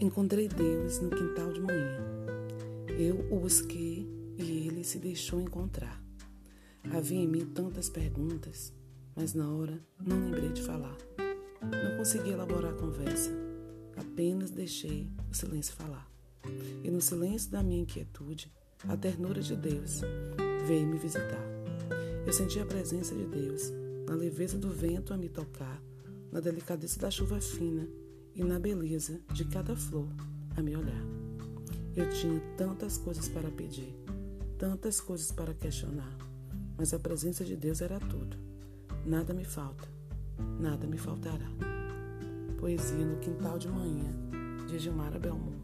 Encontrei Deus no quintal de manhã. Eu o busquei e ele se deixou encontrar. Havia em mim tantas perguntas, mas na hora não lembrei de falar. Não consegui elaborar a conversa, apenas deixei o silêncio falar. E no silêncio da minha inquietude, a ternura de Deus veio me visitar. Eu senti a presença de Deus na leveza do vento a me tocar, na delicadeza da chuva fina e na beleza de cada flor a me olhar. Eu tinha tantas coisas para pedir, tantas coisas para questionar, mas a presença de Deus era tudo. Nada me falta, nada me faltará. Poesia no Quintal de Manhã, de Gilmara Belmont.